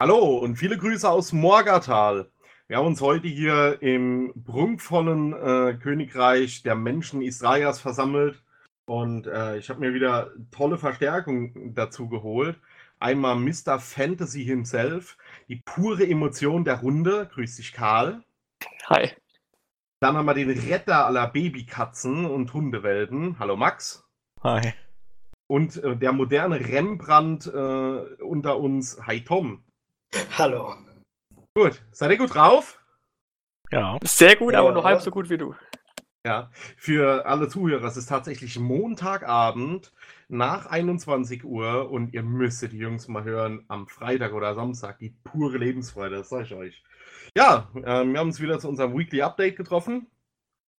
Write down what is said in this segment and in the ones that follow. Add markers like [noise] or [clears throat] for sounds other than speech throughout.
Hallo und viele Grüße aus Morgatal. Wir haben uns heute hier im prunkvollen äh, Königreich der Menschen Israels versammelt und äh, ich habe mir wieder tolle Verstärkung dazu geholt. Einmal Mr. Fantasy himself, die pure Emotion der Runde. Grüß dich, Karl. Hi. Dann haben wir den Retter aller Babykatzen und Hundewelten. Hallo, Max. Hi. Und äh, der moderne Rembrandt äh, unter uns. Hi, Tom. Hallo. Gut, seid ihr gut drauf? Ja. Sehr gut, aber Ja. nur halb so gut wie du. Ja, für alle Zuhörer, es ist tatsächlich Montagabend nach 21 Uhr und ihr müsstet die Jungs mal hören am Freitag oder Samstag. Die pure Lebensfreude, das sage ich euch. Ja, ähm, wir haben uns wieder zu unserem Weekly Update getroffen.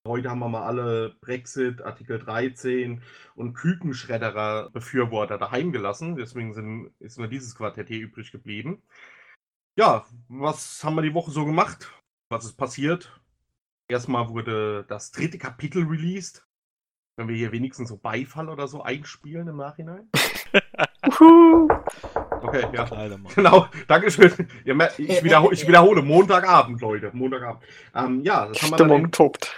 Heute haben wir mal alle Brexit, Artikel 13 und Kükenschredderer Befürworter daheim gelassen. Deswegen sind, ist nur dieses Quartett hier übrig geblieben. Ja, was haben wir die Woche so gemacht? Was ist passiert? Erstmal wurde das dritte Kapitel released. Wenn wir hier wenigstens so Beifall oder so einspielen im Nachhinein. [laughs] Okay, ja. Genau, Dankeschön. Ich [laughs] wiederhole, ich wiederhole Montagabend, Leute. Montagabend. Ähm, ja, das haben wir, dann, Stimmung tobt.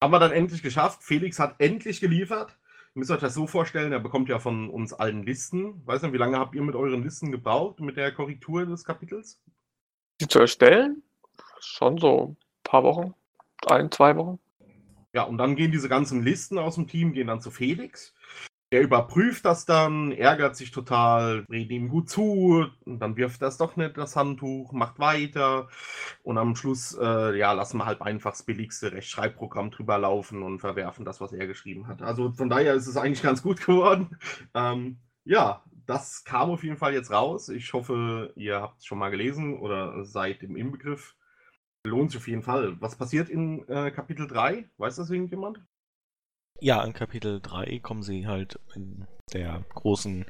Haben wir dann endlich geschafft. Felix hat endlich geliefert. Ihr müsst euch das so vorstellen, er bekommt ja von uns allen Listen. Weiß nicht, wie lange habt ihr mit euren Listen gebraucht, mit der Korrektur des Kapitels? Die zu erstellen? Schon so ein paar Wochen. Ein, zwei Wochen. Ja, und dann gehen diese ganzen Listen aus dem Team, gehen dann zu Felix. Der überprüft das dann, ärgert sich total, redet ihm gut zu, und dann wirft er es doch nicht, das Handtuch, macht weiter. Und am Schluss, äh, ja, lassen wir halt einfach das billigste Rechtschreibprogramm drüber laufen und verwerfen das, was er geschrieben hat. Also von daher ist es eigentlich ganz gut [laughs] geworden. Ähm, ja, das kam auf jeden Fall jetzt raus. Ich hoffe, ihr habt es schon mal gelesen oder seid im Inbegriff. Lohnt sich auf jeden Fall. Was passiert in äh, Kapitel 3? Weiß das irgendjemand? Ja, in Kapitel 3 kommen sie halt in der großen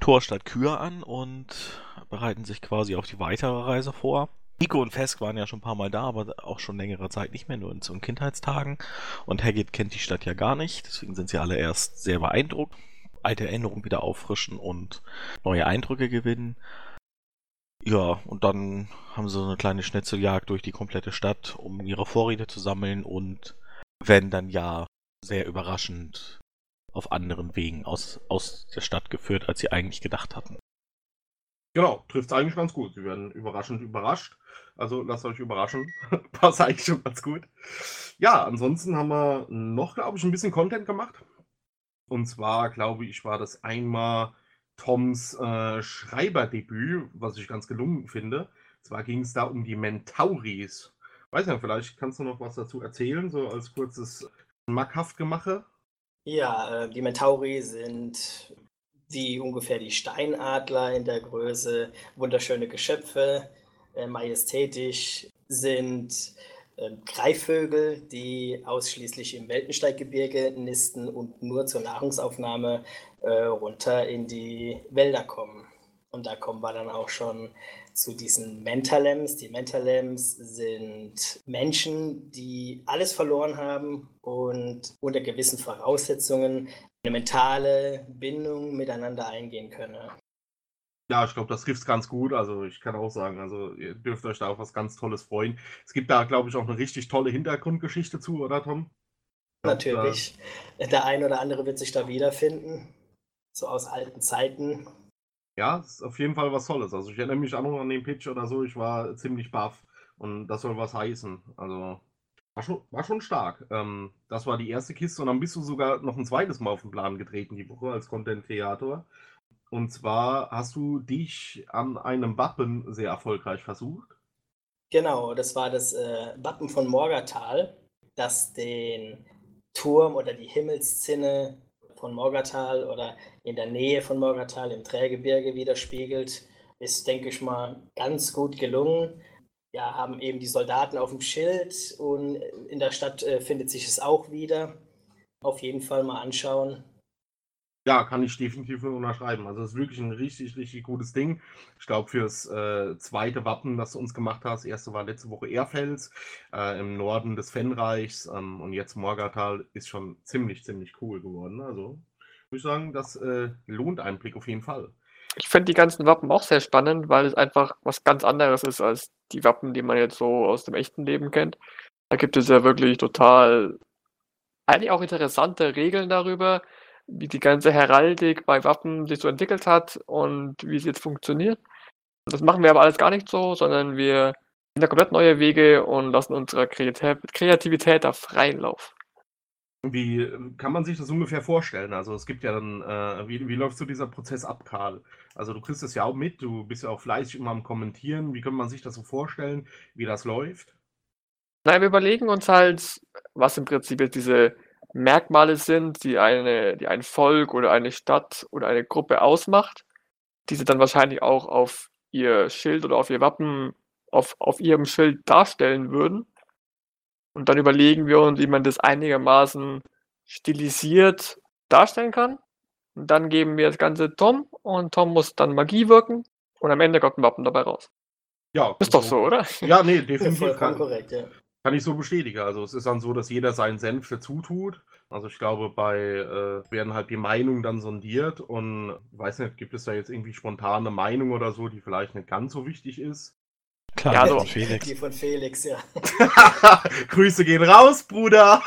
Torstadt Kür an und bereiten sich quasi auf die weitere Reise vor. Nico und Fesk waren ja schon ein paar Mal da, aber auch schon längere Zeit nicht mehr, nur in so Kindheitstagen. Und Haggett kennt die Stadt ja gar nicht, deswegen sind sie alle erst sehr beeindruckt. Alte Erinnerungen wieder auffrischen und neue Eindrücke gewinnen. Ja, und dann haben sie so eine kleine Schnitzeljagd durch die komplette Stadt, um ihre Vorräte zu sammeln und werden dann ja sehr überraschend auf anderen Wegen aus, aus der Stadt geführt, als sie eigentlich gedacht hatten. Genau, trifft es eigentlich ganz gut. Sie werden überraschend überrascht. Also lasst euch überraschen. [laughs] Passt eigentlich schon ganz gut. Ja, ansonsten haben wir noch, glaube ich, ein bisschen Content gemacht. Und zwar, glaube ich, war das einmal Toms äh, Schreiberdebüt, was ich ganz gelungen finde. Zwar ging es da um die Mentauris. Weiß nicht, vielleicht kannst du noch was dazu erzählen, so als kurzes Mackhaftgemache. Ja, äh, die Mentauri sind wie ungefähr die Steinadler in der Größe, wunderschöne Geschöpfe, äh, majestätisch, sind äh, Greifvögel, die ausschließlich im Weltensteiggebirge nisten und nur zur Nahrungsaufnahme äh, runter in die Wälder kommen. Und da kommen wir dann auch schon zu diesen Mentalems. Die Mentalems sind Menschen, die alles verloren haben und unter gewissen Voraussetzungen eine mentale Bindung miteinander eingehen können. Ja, ich glaube, das trifft es ganz gut. Also ich kann auch sagen, also ihr dürft euch da auf was ganz Tolles freuen. Es gibt da, glaube ich, auch eine richtig tolle Hintergrundgeschichte zu, oder Tom? Natürlich. Der ein oder andere wird sich da wiederfinden. So aus alten Zeiten. Ja, ist auf jeden Fall was Tolles. Also ich erinnere mich auch noch an den Pitch oder so. Ich war ziemlich baff und das soll was heißen. Also war schon, war schon stark. Ähm, das war die erste Kiste und dann bist du sogar noch ein zweites Mal auf den Plan getreten die Woche als Content-Kreator. Und zwar hast du dich an einem Wappen sehr erfolgreich versucht. Genau, das war das äh, Wappen von Morgatal, das den Turm oder die Himmelszinne von Morgatal oder in der Nähe von Morgatal im Trägebirge widerspiegelt. Ist, denke ich mal, ganz gut gelungen. Ja, haben eben die Soldaten auf dem Schild und in der Stadt äh, findet sich es auch wieder. Auf jeden Fall mal anschauen. Ja, kann ich definitiv unterschreiben. Also, es ist wirklich ein richtig, richtig gutes Ding. Ich glaube, fürs äh, zweite Wappen, das du uns gemacht hast, erste war letzte Woche Erfels äh, im Norden des Fenreichs ähm, und jetzt Morgatal ist schon ziemlich, ziemlich cool geworden. Also, würde ich sagen, das äh, lohnt einen Blick auf jeden Fall. Ich finde die ganzen Wappen auch sehr spannend, weil es einfach was ganz anderes ist als die Wappen, die man jetzt so aus dem echten Leben kennt. Da gibt es ja wirklich total eigentlich auch interessante Regeln darüber, wie die ganze Heraldik bei Wappen sich so entwickelt hat und wie sie jetzt funktioniert. Das machen wir aber alles gar nicht so, sondern wir gehen da komplett neue Wege und lassen unsere Kreativität da freien Lauf. Wie ähm, kann man sich das ungefähr vorstellen? Also es gibt ja dann, äh, wie, wie läuft so dieser Prozess ab, Karl? Also du kriegst das ja auch mit, du bist ja auch fleißig immer am Kommentieren. Wie kann man sich das so vorstellen, wie das läuft? Nein, wir überlegen uns halt, was im Prinzip jetzt diese Merkmale sind, die eine, die ein Volk oder eine Stadt oder eine Gruppe ausmacht, die sie dann wahrscheinlich auch auf ihr Schild oder auf ihr Wappen, auf, auf ihrem Schild darstellen würden. Und dann überlegen wir uns, wie man das einigermaßen stilisiert darstellen kann. Und dann geben wir das Ganze Tom und Tom muss dann Magie wirken und am Ende kommt ein Wappen dabei raus. Ja. Ist doch so, oder? Ja, nee, definitiv. Vollkommen korrekt, ja. Kann ich so bestätigen. Also es ist dann so, dass jeder seinen Senf dazu tut. Also ich glaube, bei äh, werden halt die Meinungen dann sondiert und weiß nicht, gibt es da jetzt irgendwie spontane Meinung oder so, die vielleicht nicht ganz so wichtig ist. Klar, Ja, so. von Felix. Die von Felix, ja. [laughs] Grüße gehen raus, Bruder.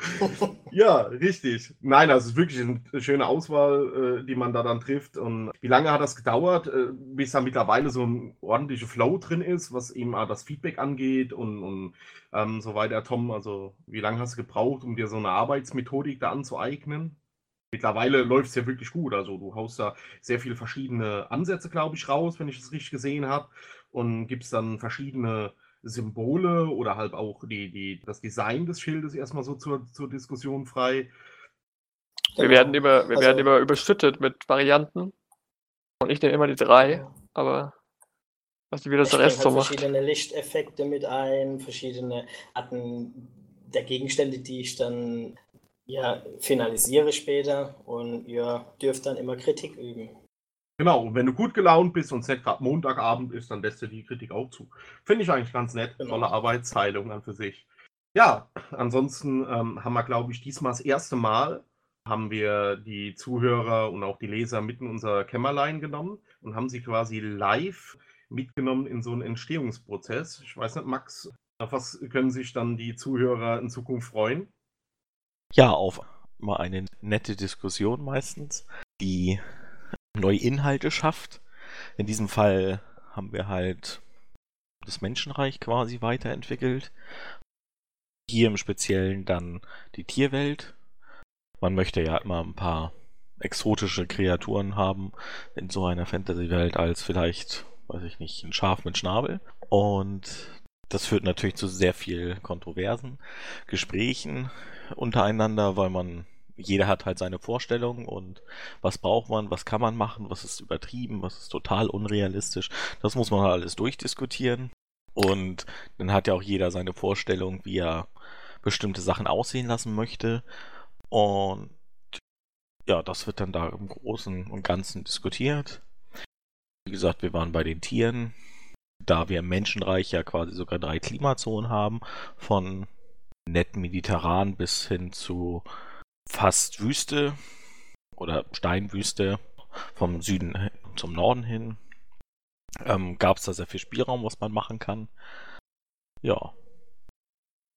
[laughs] ja, richtig. Nein, also es ist wirklich eine schöne Auswahl, äh, die man da dann trifft. Und wie lange hat das gedauert, äh, bis da mittlerweile so ein ordentlicher Flow drin ist, was eben auch das Feedback angeht und, und ähm, so weiter, Tom? Also wie lange hast du gebraucht, um dir so eine Arbeitsmethodik da anzueignen? Mittlerweile läuft es ja wirklich gut. Also du haust da sehr viele verschiedene Ansätze, glaube ich, raus, wenn ich es richtig gesehen habe. Und gibst dann verschiedene Symbole oder halt auch die, die, das Design des Schildes erstmal so zur, zur Diskussion frei. Wir Genau. werden über, wir Also- werden immer überschüttet mit Varianten. Und ich nehme immer die drei, aber was wieder Ich der Rest halt so macht. verschiedene Lichteffekte mit ein, verschiedene Arten der Gegenstände, die ich dann ja, finalisiere später und ihr dürft dann immer Kritik üben. Genau, und wenn du gut gelaunt bist und es nicht gerade Montagabend ist, dann lässt dir die Kritik auch zu. Finde ich eigentlich ganz nett. Genau. Tolle Arbeitsteilung an für sich. Ja, ansonsten ähm, haben wir, glaube ich, diesmal das erste Mal haben wir die Zuhörer und auch die Leser mit in unser Kämmerlein genommen und haben sie quasi live mitgenommen in so einen Entstehungsprozess. Ich weiß nicht, Max, auf was können sich dann die Zuhörer in Zukunft freuen? Ja, auf mal eine nette Diskussion meistens, die neue Inhalte schafft. In diesem Fall haben wir halt das Menschenreich quasi weiterentwickelt. Hier im Speziellen dann die Tierwelt. Man möchte ja immer ein paar exotische Kreaturen haben in so einer Fantasy-Welt als vielleicht, weiß ich nicht, ein Schaf mit Schnabel. Und das führt natürlich zu sehr viel Kontroversen, Gesprächen untereinander, weil man, jeder hat halt seine Vorstellung und was braucht man, was kann man machen, was ist übertrieben, was ist total unrealistisch. Das muss man halt alles durchdiskutieren. Und dann hat ja auch jeder seine Vorstellung, wie er bestimmte Sachen aussehen lassen möchte. Und ja, das wird dann da im Großen und Ganzen diskutiert. Wie gesagt, wir waren bei den Tieren, da wir im Menschenreich ja quasi sogar drei Klimazonen haben, von nett mediterran bis hin zu fast Wüste oder Steinwüste vom Süden zum Norden hin. Ähm, Gab es da sehr viel Spielraum, was man machen kann. Ja,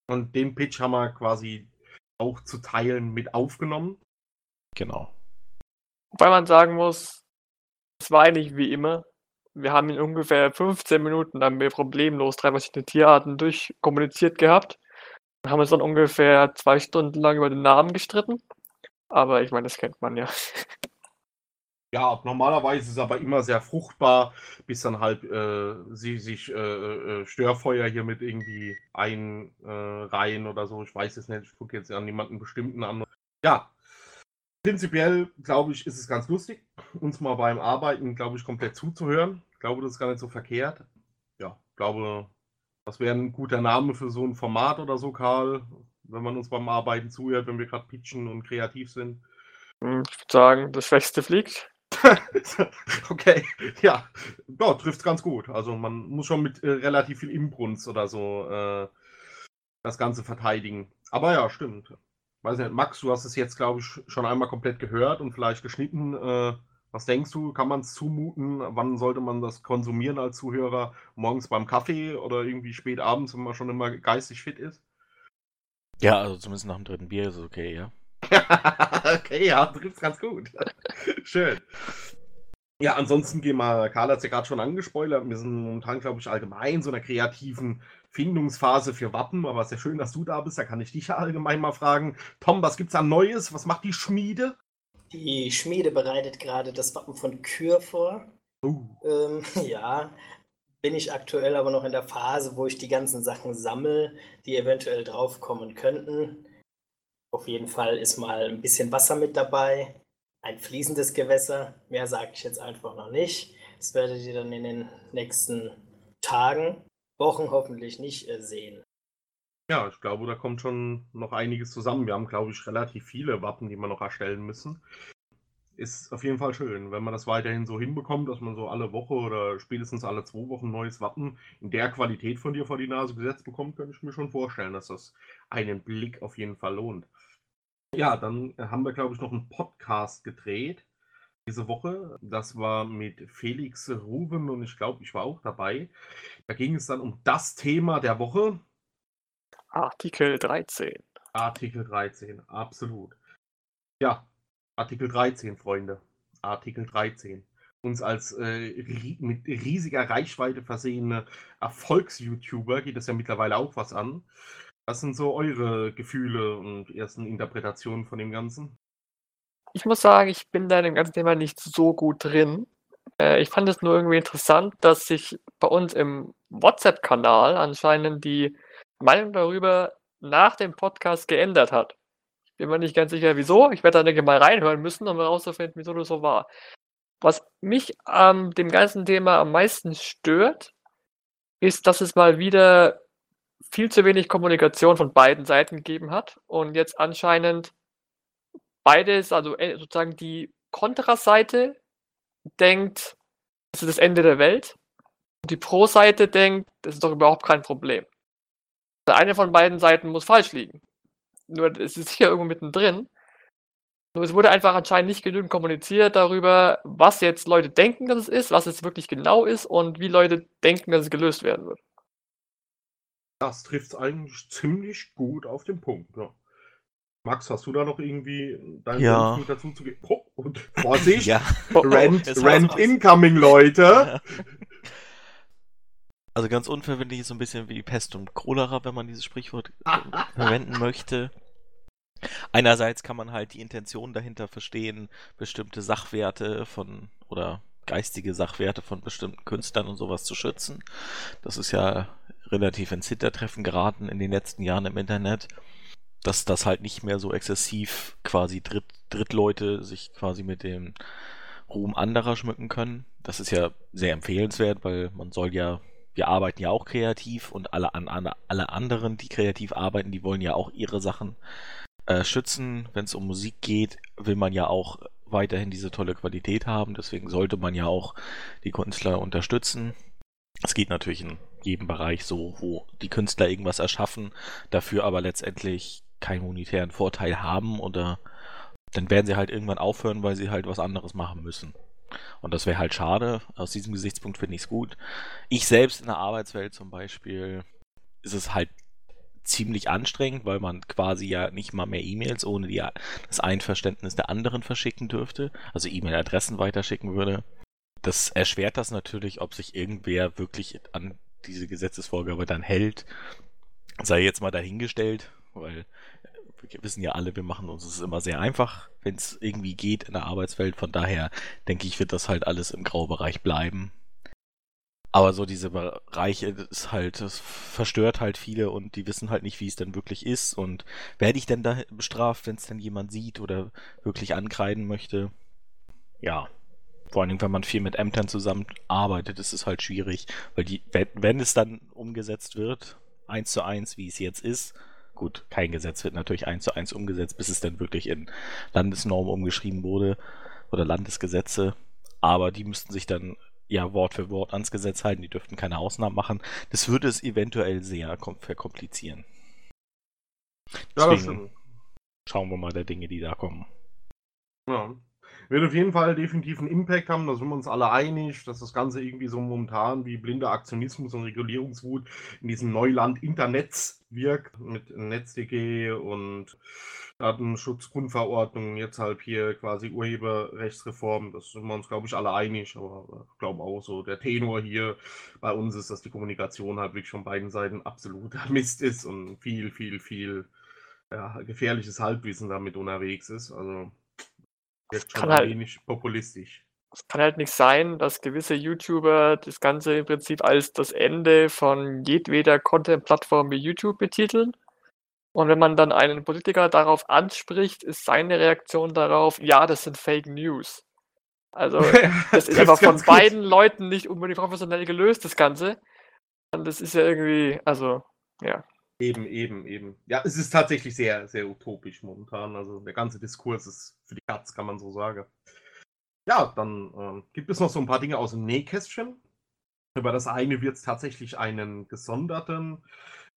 Und den Pitch haben wir quasi auch zu Teilen mit aufgenommen. genau. Wobei man sagen muss, es war eigentlich wie immer. Wir haben in ungefähr 15 Minuten haben wir problemlos drei verschiedene Tierarten durchkommuniziert gehabt. Haben uns dann ungefähr zwei Stunden lang über den Namen gestritten. Aber ich meine, das kennt man ja. Ja, normalerweise ist es aber immer sehr fruchtbar, bis dann halt äh, sie sich äh, äh, Störfeuer hier mit irgendwie einreihen oder so. Ich weiß es nicht, ich gucke jetzt an niemanden bestimmten an. Ja, prinzipiell glaube ich, ist es ganz lustig, uns mal beim Arbeiten, glaube ich, komplett zuzuhören. Ich glaube, das ist gar nicht so verkehrt. Ja, ich glaube, das wäre ein guter Name für so ein Format oder so, Karl, wenn man uns beim Arbeiten zuhört, wenn wir gerade pitchen und kreativ sind. Hm, Ich würde sagen, das Schwächste fliegt. [laughs] okay, ja, ja trifft ganz gut. Also man muss schon mit äh, relativ viel Inbrunst oder so äh, das Ganze verteidigen. Aber ja, stimmt. Weiß nicht, Max, du hast es jetzt, glaube ich, schon einmal komplett gehört und vielleicht geschnitten. Äh, Was denkst du, kann man es zumuten? Wann sollte man das konsumieren als Zuhörer? Morgens beim Kaffee oder irgendwie spät abends, wenn man schon immer geistig fit ist? Ja, also zumindest nach dem dritten Bier ist es okay, ja. [laughs] okay, ja, trifft's ganz gut. [laughs] Schön. Ja, ansonsten gehen wir, Karl hat es ja gerade schon angespoilert, wir sind momentan, glaube ich, allgemein in so einer kreativen Findungsphase für Wappen, aber es ist ja schön, dass du da bist, da kann ich dich ja allgemein mal fragen. Tom, was gibt's an Neues? Was macht die Schmiede? Die Schmiede bereitet gerade das Wappen von Kür vor. Uh. Ähm, [laughs] ja, bin ich aktuell aber noch in der Phase, wo ich die ganzen Sachen sammle, die eventuell draufkommen könnten. Auf jeden Fall ist mal ein bisschen Wasser mit dabei, ein fließendes Gewässer. Mehr sage ich jetzt einfach noch nicht. Das werdet ihr dann in den nächsten Tagen, Wochen hoffentlich nicht äh, sehen. Ja, ich glaube, da kommt schon noch einiges zusammen. Wir haben, glaube ich, relativ viele Wappen, die wir noch erstellen müssen. Ist auf jeden Fall schön, wenn man das weiterhin so hinbekommt, dass man so alle Woche oder spätestens alle zwei Wochen neues Wappen in der Qualität von dir vor die Nase gesetzt bekommt, könnte ich mir schon vorstellen, dass das einen Blick auf jeden Fall lohnt. Ja, dann haben wir, glaube ich, noch einen Podcast gedreht diese Woche. Das war mit Felix Ruben und ich glaube, ich war auch dabei. Da ging es dann um das Thema der Woche. Artikel 13. Artikel 13, absolut. Ja, Artikel 13, Freunde. Artikel 13. Uns als äh, mit riesiger Reichweite versehene Erfolgs-YouTuber geht das ja mittlerweile auch was an. Was sind so eure Gefühle und ersten Interpretationen von dem Ganzen? Ich muss sagen, ich bin da in dem ganzen Thema nicht so gut drin. Äh, ich fand es nur irgendwie interessant, dass sich bei uns im WhatsApp-Kanal anscheinend die Meinung darüber nach dem Podcast geändert hat. Ich bin mir nicht ganz sicher, wieso. Ich werde da denke mal reinhören müssen, um herauszufinden, wieso das so war. Was mich an ähm, dem ganzen Thema am meisten stört, ist, dass es mal wieder viel zu wenig Kommunikation von beiden Seiten gegeben hat und jetzt anscheinend beides, also äh, sozusagen die Kontraseite denkt, das ist das Ende der Welt. Und die Pro-Seite denkt, das ist doch überhaupt kein Problem. Eine von beiden Seiten muss falsch liegen. Nur es ist sicher irgendwo mittendrin. Nur es wurde einfach anscheinend nicht genügend kommuniziert darüber, was jetzt Leute denken, dass es ist, was es wirklich genau ist und wie Leute denken, dass es gelöst werden wird. Das trifft es eigentlich ziemlich gut auf den Punkt. Ja. Max, hast du da noch irgendwie deinen ja. dazu zu geben? Oh, und Vorsicht! [laughs] ja. Rent, Rent incoming, Leute! [laughs] Also ganz unverwendlich ist so ein bisschen wie Pest und Cholera, wenn man dieses Sprichwort verwenden möchte. Einerseits kann man halt die Intention dahinter verstehen, bestimmte Sachwerte von oder geistige Sachwerte von bestimmten Künstlern und sowas zu schützen. Das ist ja relativ ins Hintertreffen geraten in den letzten Jahren im Internet, dass das halt nicht mehr so exzessiv quasi Dritt, Drittleute sich quasi mit dem Ruhm anderer schmücken können. Das ist ja sehr empfehlenswert, weil man soll ja wir arbeiten ja auch kreativ und alle, an, alle anderen, die kreativ arbeiten, die wollen ja auch ihre Sachen äh, schützen. Wenn es um Musik geht, will man ja auch weiterhin diese tolle Qualität haben. Deswegen sollte man ja auch die Künstler unterstützen. Es geht natürlich in jedem Bereich so, wo die Künstler irgendwas erschaffen, dafür aber letztendlich keinen monetären Vorteil haben oder dann werden sie halt irgendwann aufhören, weil sie halt was anderes machen müssen. Und das wäre halt schade. Aus diesem Gesichtspunkt finde ich es gut. Ich selbst in der Arbeitswelt zum Beispiel ist es halt ziemlich anstrengend, weil man quasi ja nicht mal mehr E-Mails ohne die, das Einverständnis der anderen verschicken dürfte, also E-Mail-Adressen weiterschicken würde. Das erschwert das natürlich, ob sich irgendwer wirklich an diese Gesetzesvorgabe dann hält. Sei jetzt mal dahingestellt, weil wir wissen ja alle, wir machen uns es immer sehr einfach, wenn es irgendwie geht in der Arbeitswelt. Von daher denke ich, wird das halt alles im Graubereich bleiben. Aber so diese Bereiche ist halt, das verstört halt viele und die wissen halt nicht, wie es denn wirklich ist. Und werde ich denn da bestraft, wenn es denn jemand sieht oder wirklich ankreiden möchte? Ja. Vor allem, wenn man viel mit Ämtern zusammenarbeitet, ist es halt schwierig, weil die, wenn, wenn es dann umgesetzt wird, eins zu eins, wie es jetzt ist, Gut, kein Gesetz wird natürlich eins zu eins umgesetzt, bis es dann wirklich in Landesnormen umgeschrieben wurde oder Landesgesetze. Aber die müssten sich dann ja Wort für Wort ans Gesetz halten, die dürften keine Ausnahmen machen. Das würde es eventuell sehr verkomplizieren. Deswegen ja, schauen wir mal der Dinge, die da kommen. Ja. Wird auf jeden Fall definitiv einen Impact haben, da sind wir uns alle einig, dass das Ganze irgendwie so momentan wie blinder Aktionismus und Regulierungswut in diesem Neuland Internets wirkt, mit NetzDG und Datenschutzgrundverordnung, jetzt halt hier quasi Urheberrechtsreform, das sind wir uns, glaube ich, alle einig, aber ich glaube auch so, der Tenor hier bei uns ist, dass die Kommunikation halt wirklich von beiden Seiten absoluter [laughs] Mist ist und viel, viel, viel ja, gefährliches Halbwissen damit unterwegs ist. Also Wirkt schon Kann ein halt wenig populistisch. es kann halt nicht sein, dass gewisse YouTuber das Ganze im Prinzip als das Ende von jedweder Content-Plattform wie YouTube betiteln. Und wenn man dann einen Politiker darauf anspricht, ist seine Reaktion darauf: „Ja, das sind Fake News.“ Also, [laughs] das ist einfach von gut. beiden Leuten nicht unbedingt professionell gelöst, das Ganze. Und das ist ja irgendwie also, ja. Eben, eben, eben. Ja, es ist tatsächlich sehr, sehr utopisch momentan. Also der ganze Diskurs ist für die Katz, kann man so sagen. Ja, dann ähm, gibt es noch so ein paar Dinge aus dem Nähkästchen. Über das eine wird es tatsächlich einen gesonderten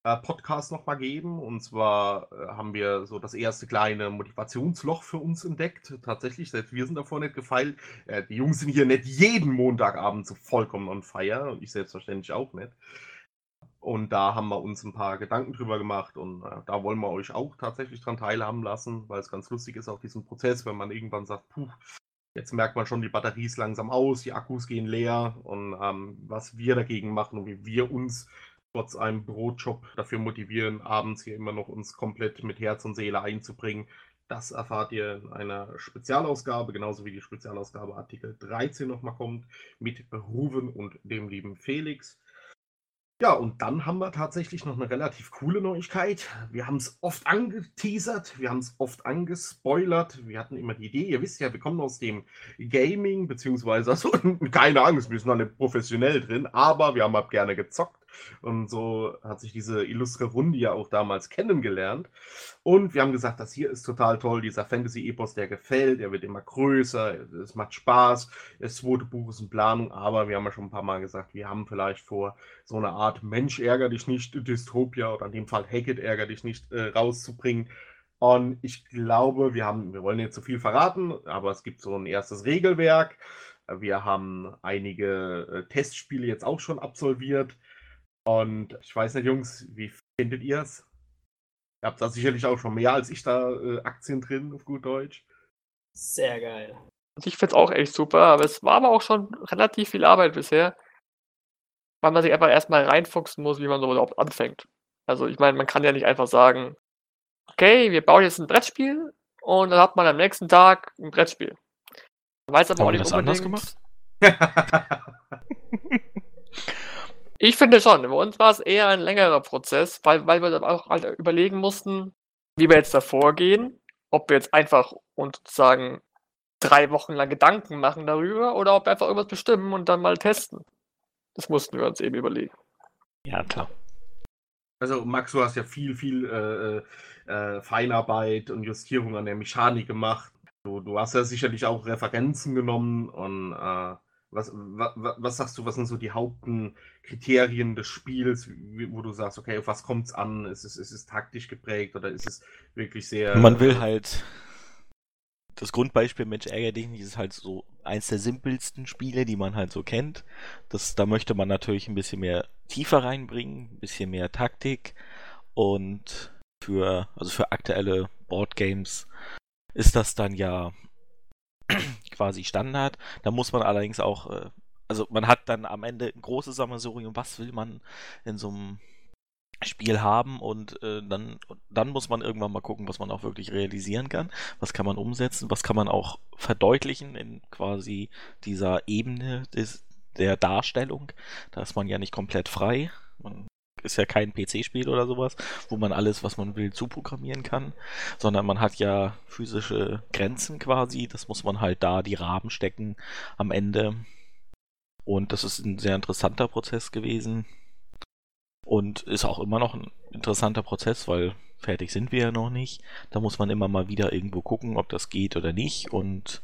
äh, Podcast nochmal geben. Und zwar äh, haben wir so das erste kleine Motivationsloch für uns entdeckt. Tatsächlich, selbst wir sind davor nicht gefeilt. Äh, die Jungs sind hier nicht jeden Montagabend so vollkommen on fire und ich selbstverständlich auch nicht. Und da haben wir uns ein paar Gedanken drüber gemacht und äh, da wollen wir euch auch tatsächlich dran teilhaben lassen, weil es ganz lustig ist, auch diesen Prozess, wenn man irgendwann sagt, puh, jetzt merkt man schon, die Batterie ist langsam aus, die Akkus gehen leer und ähm, was wir dagegen machen und wie wir uns trotz einem Brotjob dafür motivieren, abends hier immer noch uns komplett mit Herz und Seele einzubringen. Das erfahrt ihr in einer Spezialausgabe, genauso wie die Spezialausgabe Artikel 13 nochmal kommt, mit Ruven und dem lieben Felix. Ja, und dann haben wir tatsächlich noch eine relativ coole Neuigkeit. Wir haben es oft angeteasert, wir haben es oft angespoilert. Wir hatten immer die Idee, ihr wisst ja, wir kommen aus dem Gaming, beziehungsweise, also, [laughs] keine Angst, wir sind nicht professionell drin, aber wir haben halt gerne gezockt. Und so hat sich diese illustre Runde ja auch damals kennengelernt. Und wir haben gesagt, das hier ist total toll, dieser Fantasy-Epos, der gefällt, er wird immer größer, es macht Spaß. Das zweite Buch ist in Planung, aber wir haben ja schon ein paar Mal gesagt, wir haben vielleicht vor, so eine Art Mensch ärger dich nicht, Dystopia oder in dem Fall Hackett ärger dich nicht äh, rauszubringen. Und ich glaube, wir haben, wir wollen jetzt zu viel verraten, aber es gibt so ein erstes Regelwerk. Wir haben einige äh, Testspiele jetzt auch schon absolviert. Und ich weiß nicht, Jungs, wie findet ihr es? Ihr habt da sicherlich auch schon mehr als ich da äh, Aktien drin, auf gut Deutsch. Sehr geil. Also, ich finde es auch echt super, aber es war aber auch schon relativ viel Arbeit bisher. Weil man sich einfach erst mal reinfuchsen muss, wie man so überhaupt anfängt. Also, ich meine, man kann ja nicht einfach sagen: „Okay, wir bauen jetzt 'n Brettspiel“ und dann hat man am nächsten Tag 'n Brettspiel. Man weiß aber auch Haben die nicht das anders unbedingt gemacht? [laughs] [laughs] Ich finde schon. Bei uns war es eher ein längerer Prozess, weil weil wir dann auch halt überlegen mussten, wie wir jetzt da vorgehen. Ob wir jetzt einfach uns sozusagen 3 Wochen lang Gedanken machen darüber oder ob wir einfach irgendwas bestimmen und dann mal testen. Das mussten wir uns eben überlegen. Ja, klar. Also, Max, du hast ja viel, viel äh, äh, äh, Feinarbeit und Justierung an der Mechanik gemacht. Du, du hast ja sicherlich auch Referenzen genommen und äh, was, wa, wa, was sagst du, was sind so die Hauptkriterien des Spiels, wo du sagst, okay, auf was kommt es an? Ist es, ist es taktisch geprägt oder ist es wirklich sehr. Man will halt. Das Grundbeispiel Mensch ärger dich nicht ist halt so eins der simpelsten Spiele, die man halt so kennt. Das, da möchte man natürlich ein bisschen mehr Tiefe reinbringen, ein bisschen mehr Taktik und für, also für aktuelle Boardgames ist das dann ja quasi Standard. Da muss man allerdings auch, äh, also man hat dann am Ende ein großes Sammelsurium, was will man in so einem Spiel haben und äh, dann, dann muss man irgendwann mal gucken, was man auch wirklich realisieren kann, was kann man umsetzen, was kann man auch verdeutlichen in quasi dieser Ebene des, der Darstellung. Da ist man ja nicht komplett frei. Man ist ja kein PC-Spiel oder sowas, wo man alles, was man will, zuprogrammieren kann, sondern man hat ja physische Grenzen quasi. Das muss man halt da die Rahmen stecken am Ende. Und das ist ein sehr interessanter Prozess gewesen. Und ist auch immer noch ein interessanter Prozess, weil fertig sind wir ja noch nicht. Da muss man immer mal wieder irgendwo gucken, ob das geht oder nicht. Und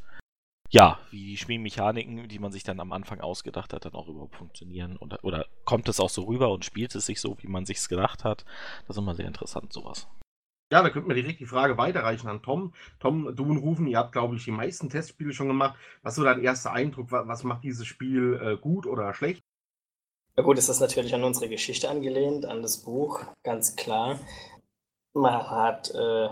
ja, wie die Spielmechaniken, die man sich dann am Anfang ausgedacht hat, dann auch überhaupt funktionieren. Oder, oder kommt es auch so rüber und spielt es sich so, wie man sich's gedacht hat. Das ist immer sehr interessant, sowas. Ja, da könnten wir direkt die Frage weiterreichen an Tom. Tom, du und Rufen, ihr habt, glaube ich, die meisten Testspiele schon gemacht. Was ist so dein erster Eindruck? Was macht dieses Spiel äh, gut oder schlecht? Ja gut, es ist natürlich an unsere Geschichte angelehnt, an das Buch, ganz klar. Man hat äh,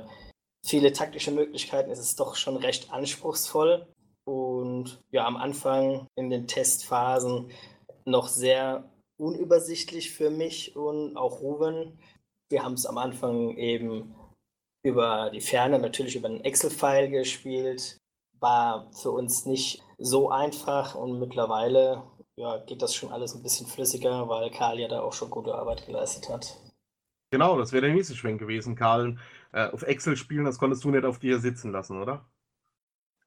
viele taktische Möglichkeiten, es ist doch schon recht anspruchsvoll. Und ja, am Anfang in den Testphasen noch sehr unübersichtlich für mich und auch Ruben. Wir haben es am Anfang eben über die Ferne, natürlich über einen Excel-File gespielt. War für uns nicht so einfach und mittlerweile ja, geht das schon alles ein bisschen flüssiger, weil Karl ja da auch schon gute Arbeit geleistet hat. Genau, das wäre der nächste Schwenk gewesen, Karl. Äh, auf Excel spielen, das konntest du nicht auf dir sitzen lassen, oder?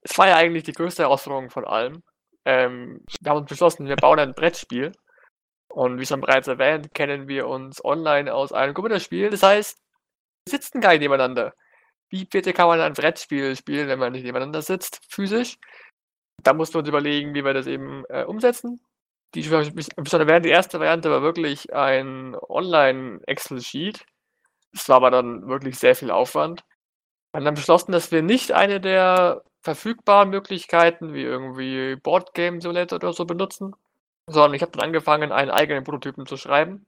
Es war ja eigentlich die größte Herausforderung von allem. Ähm, wir haben uns beschlossen, wir bauen ein Brettspiel. Und wie schon bereits erwähnt, kennen wir uns online aus einem Computerspiel. Das heißt, wir sitzen gar nicht nebeneinander. Wie bitte kann man ein Brettspiel spielen, wenn man nicht nebeneinander sitzt, physisch? Da mussten wir uns überlegen, wie wir das eben äh, umsetzen die schon erwähnt, die erste Variante war wirklich ein Online-Excel-Sheet. Es war aber dann wirklich sehr viel Aufwand. Wir haben dann beschlossen, dass wir nicht eine der verfügbaren Möglichkeiten wie irgendwie Boardgame Simulator oder so benutzen, sondern ich habe dann angefangen, einen eigenen Prototypen zu schreiben.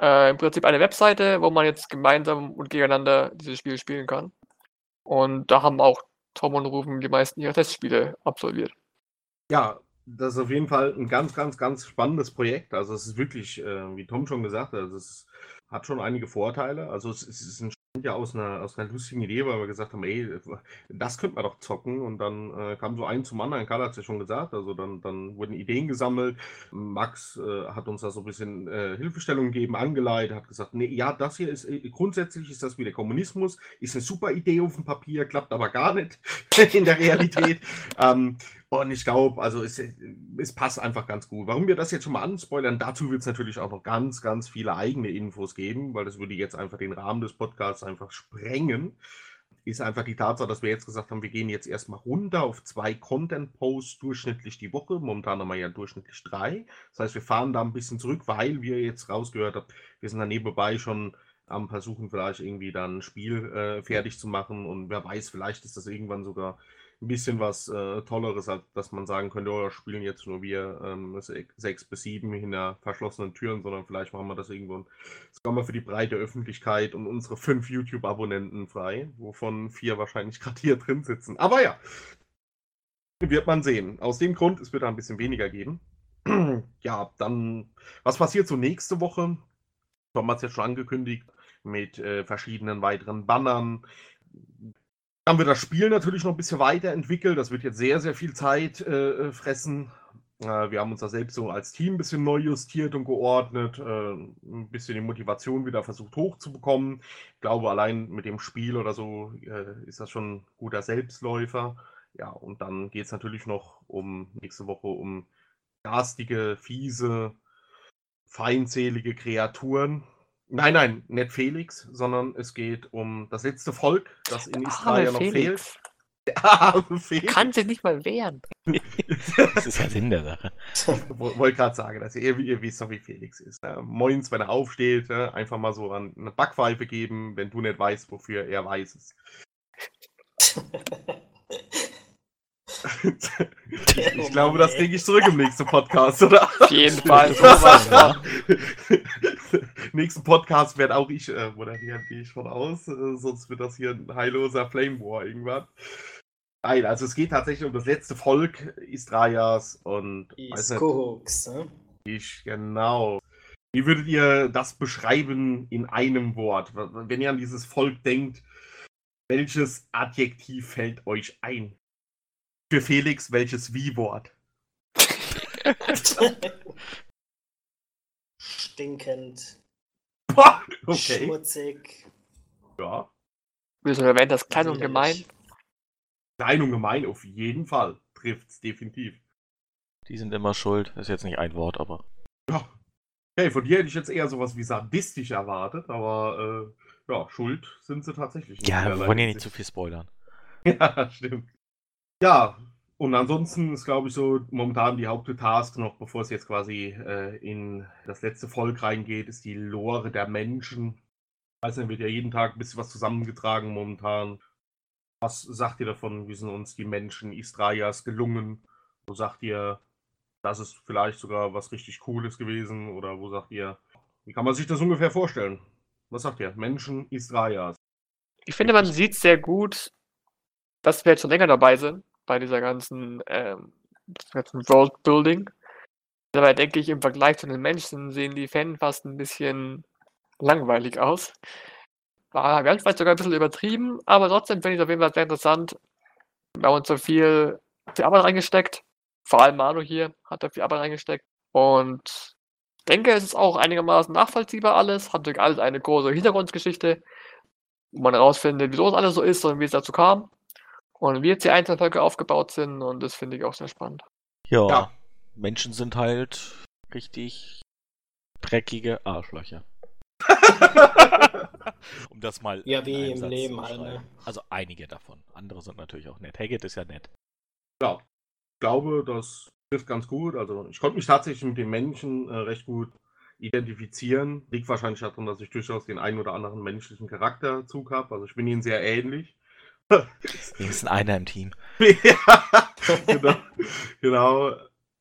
Äh, Im Prinzip eine Webseite, wo man jetzt gemeinsam und gegeneinander dieses Spiel spielen kann. Und da haben auch Tom und Rufen die meisten ihrer Testspiele absolviert. Ja, das ist auf jeden Fall ein ganz, ganz, ganz spannendes Projekt. Also es ist wirklich, äh, wie Tom schon gesagt hat, es hat schon einige Vorteile. Also es, es ist ein ja aus einer, aus einer lustigen Idee, weil wir gesagt haben, ey, das könnte man doch zocken. Und dann äh, kam so ein zum anderen, Karl hat es ja schon gesagt, also dann, dann wurden Ideen gesammelt. Max äh, hat uns da so ein bisschen äh, Hilfestellung gegeben, angeleitet, hat gesagt, nee, ja, das hier ist, äh, grundsätzlich ist das wie der Kommunismus, ist eine super Idee auf dem Papier, klappt aber gar nicht [laughs] in der Realität. ähm, und ich glaube, also es, es passt einfach ganz gut. Warum wir das jetzt schon mal anspoilern, dazu wird es natürlich auch noch ganz, ganz viele eigene Infos geben, weil das würde jetzt einfach den Rahmen des Podcasts einfach sprengen. Ist einfach die Tatsache, dass wir jetzt gesagt haben, wir gehen jetzt erstmal runter auf zwei Content-Posts durchschnittlich die Woche. Momentan haben wir ja durchschnittlich drei. Das heißt, wir fahren da ein bisschen zurück, weil wir jetzt rausgehört haben, wir sind da nebenbei schon am Versuchen, vielleicht irgendwie dann ein Spiel äh, fertig zu machen. Und wer weiß, vielleicht ist das irgendwann sogar ein bisschen was äh, Tolleres, als dass man sagen könnte, oh, spielen jetzt nur wir ähm, sechs bis sieben hinter verschlossenen Türen, sondern vielleicht machen wir das irgendwo sogar mal für die breite Öffentlichkeit und unsere fünf YouTube-Abonnenten frei, wovon vier wahrscheinlich [laughs] gerade hier drin sitzen. Aber ja, wird man sehen. Aus dem Grund, es wird da ein bisschen weniger geben. [clears throat] ja, dann, was passiert so nächste Woche? Tom hat es jetzt schon angekündigt mit äh, verschiedenen weiteren Bannern haben wir das Spiel natürlich noch ein bisschen weiterentwickelt. Das wird jetzt sehr, sehr viel Zeit äh, äh fressen. Äh, wir haben uns da selbst so als Team ein bisschen neu justiert und geordnet, äh, ein bisschen die Motivation wieder versucht hochzubekommen. Ich glaube, allein mit dem Spiel oder so äh, ist das schon ein guter Selbstläufer. Ja, und dann geht es natürlich noch um nächste Woche um garstige, fiese, feindselige Kreaturen. Nein, nein, nicht Felix, sondern es geht um das letzte Volk, das in Israel noch Felix. fehlt. Der Felix. Kann sich nicht mal wehren. das ist ja Sinn der Sache. [laughs] Ich wollte gerade sagen, dass ihr, ihr wisst doch, wie Felix ist. Ne? Moins, wenn er aufsteht, ne? einfach mal so eine Backpfeife geben, wenn du nicht weißt, wofür er weiß es. [laughs] [laughs] ich glaube, das kriege ich zurück im nächsten Podcast, oder? Auf jeden [laughs] Fall. [laughs] nächsten Podcast werde auch ich äh, moderieren, gehe ich von aus. Äh, sonst wird das hier ein heilloser Flame War irgendwann. Nein, also es geht tatsächlich um das letzte Volk Istrayas und Iskohooks, ne? Ich, genau. Wie würdet ihr das beschreiben in einem Wort? Wenn ihr an dieses Volk denkt, welches Adjektiv fällt euch ein? Für Felix welches Wie-Wort? Stinkend. Boah, okay. Schmutzig. Ja. Wir sollen erwähnen, das klein und gemein. Klein und gemein, auf jeden Fall. Trifft's definitiv. Die sind immer schuld. Ist jetzt nicht ein Wort, aber. Ja. Okay, von dir hätte ich jetzt eher sowas wie sadistisch erwartet, aber äh, ja, schuld sind sie tatsächlich. Ja, wir wollen ja nicht zu viel spoilern. [laughs] ja, stimmt. Ja, und ansonsten ist, glaube ich, so momentan die Haupttask noch, bevor es jetzt quasi äh, in das letzte Volk reingeht, ist die Lore der Menschen. Weiß nicht, wird ja jeden Tag ein bisschen was zusammengetragen momentan. Was sagt ihr davon? Wie sind uns die Menschen Istraias gelungen? Wo sagt ihr, das ist vielleicht sogar was richtig Cooles gewesen? Oder wo sagt ihr, wie kann man sich das ungefähr vorstellen? Was sagt ihr? Menschen Istraias. Ich finde, man sieht sehr gut, dass wir jetzt schon länger dabei sind bei dieser ganzen, ähm, World-Building. Dabei denke ich, im Vergleich zu den Menschen sehen die Fans fast ein bisschen langweilig aus. War, es vielleicht sogar ein bisschen übertrieben, aber trotzdem finde ich es auf jeden Fall sehr interessant. Wir haben uns so viel, viel Arbeit reingesteckt. Vor allem Manu hier hat da viel Arbeit reingesteckt. Und ich denke, es ist auch einigermaßen nachvollziehbar alles. Hat natürlich alles eine große Hintergrundgeschichte, wo man herausfindet, wieso es alles so ist und wie es dazu kam. Und wie jetzt die Einzelvölker aufgebaut sind. Und das finde ich auch sehr spannend. Ja, Ja. Menschen sind halt richtig dreckige Arschlöcher. [laughs] um das mal Ja, wie im Satz Leben zu halt, ne? Also einige davon. Andere sind natürlich auch nett. Haggett ist ja nett. Ja, ich glaube, das trifft ganz gut. Also ich konnte mich tatsächlich mit den Menschen äh, recht gut identifizieren. Liegt wahrscheinlich daran, dass ich durchaus den einen oder anderen menschlichen Charakterzug habe. Also ich bin ihnen sehr ähnlich. [laughs] Wenigstens einer im Team. [laughs] ja, genau. genau.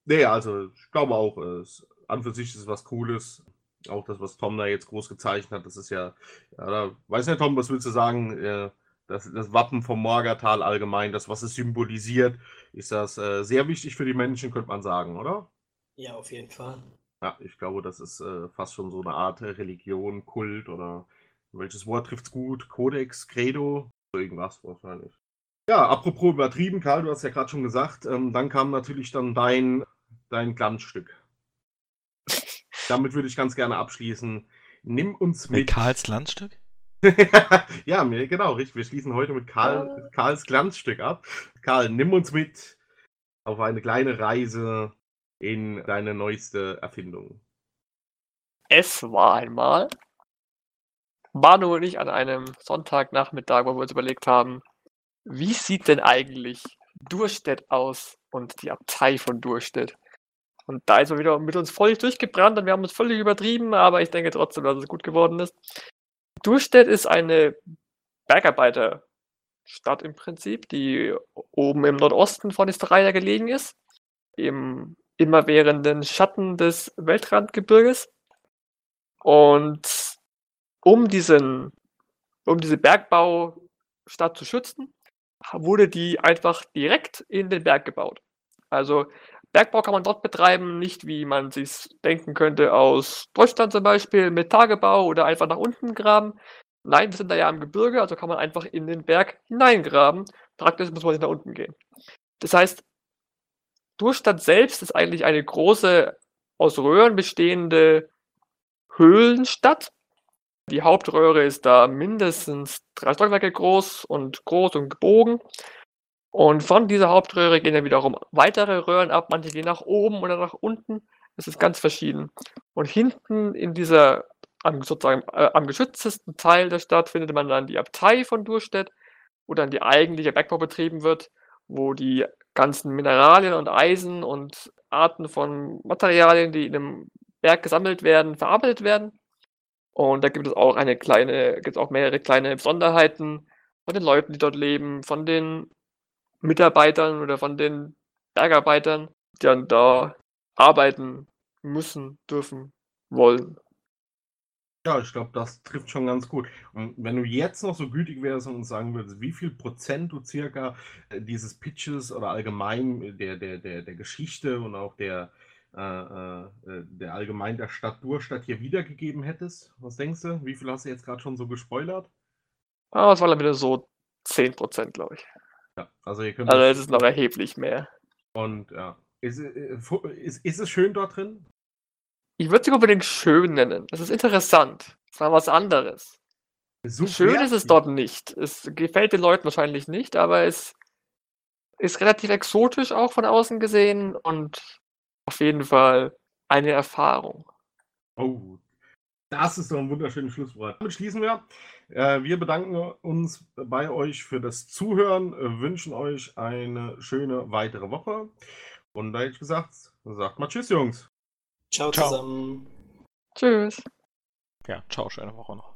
Nee, also ich glaube auch, es, an für sich ist es was Cooles. Auch das, was Tom da jetzt groß gezeichnet hat, das ist ja, ja da, weiß nicht, Tom, was willst du sagen? Äh, das, das Wappen vom Morgertal allgemein, das, was es symbolisiert, ist das äh, sehr wichtig für die Menschen, könnte man sagen, oder? Ja, auf jeden Fall. Ja, ich glaube, das ist äh, fast schon so eine Art Religion, Kult oder welches Wort trifft's gut? Kodex, Credo, irgendwas wahrscheinlich. Ja, apropos übertrieben, Karl, du hast ja gerade schon gesagt, ähm, dann kam natürlich dann dein, dein Glanzstück. [laughs] Damit würde ich ganz gerne abschließen. Nimm uns Mit mit. [laughs] Karls Landstück? ja, mir, genau, richtig. Wir schließen heute mit Karl, Karls Glanzstück ab. Karl, nimm uns mit auf eine kleine Reise in deine neueste Erfindung. Es war einmal Manu und ich an einem Sonntagnachmittag, wo wir uns überlegt haben, wie sieht denn eigentlich Durstedt aus und die Abtei von Durstedt? Und da ist er wieder mit uns völlig durchgebrannt und wir haben uns völlig übertrieben, aber ich denke trotzdem, dass es gut geworden ist. Durstedt ist eine Bergarbeiterstadt im Prinzip, die oben im Nordosten von Israel gelegen ist, im immerwährenden Schatten des Weltrandgebirges. Und um diesen, um diese Bergbaustadt zu schützen, wurde die einfach direkt in den Berg gebaut. Also Bergbau kann man dort betreiben, nicht wie man sich denken könnte aus Deutschland zum Beispiel mit Tagebau oder einfach nach unten graben. Nein, wir sind da ja im Gebirge, also kann man einfach in den Berg hineingraben. Praktisch muss man nicht nach unten gehen. Das heißt, Durchstadt selbst ist eigentlich eine große, aus Röhren bestehende Höhlenstadt. Die Hauptröhre ist da mindestens drei Stockwerke groß und groß und gebogen. Und von dieser Hauptröhre gehen dann wiederum weitere Röhren ab. Manche gehen nach oben oder nach unten. Das ist ganz verschieden. Und hinten in dieser, sozusagen äh, am geschütztesten Teil der Stadt findet man dann die Abtei von Durstedt, wo dann die eigentliche Bergbau betrieben wird, wo die ganzen Mineralien und Eisen und Arten von Materialien, die in einem Berg gesammelt werden, verarbeitet werden. Und da gibt es auch eine kleine, gibt es auch mehrere kleine Besonderheiten von den Leuten, die dort leben, von den Mitarbeitern oder von den Bergarbeitern, die dann da arbeiten müssen, dürfen, wollen. Ja, ich glaube, das trifft schon ganz gut. Und wenn du jetzt noch so gütig wärst und uns sagen würdest, wie viel Prozent du circa äh, dieses Pitches oder allgemein der, der, der, der Geschichte und auch der, äh, äh, der allgemein der Stadt Durstadt hier wiedergegeben hättest, was denkst du? Wie viel hast du jetzt gerade schon so gespoilert? Aber es war dann wieder so 10%, glaube ich. Ja, also ihr könnt Also es ist noch erheblich mehr. und ja. Ist, äh, ist, ist es schön dort drin? Ich würde es nicht unbedingt schön nennen. Es ist interessant. Es war was anderes. So Schön ist es dort nicht. Es gefällt den Leuten wahrscheinlich nicht, aber es ist relativ exotisch auch von außen gesehen und auf jeden Fall eine Erfahrung. Oh, das ist doch ein wunderschönes Schlusswort. Damit schließen wir. Äh, wir bedanken uns bei euch für das Zuhören, wünschen euch eine schöne weitere Woche. Und da hätte ich gesagt, sagt mal Tschüss, Jungs. Ciao, Ciao. zusammen. Tschüss. Ja, ciao, schöne Woche noch.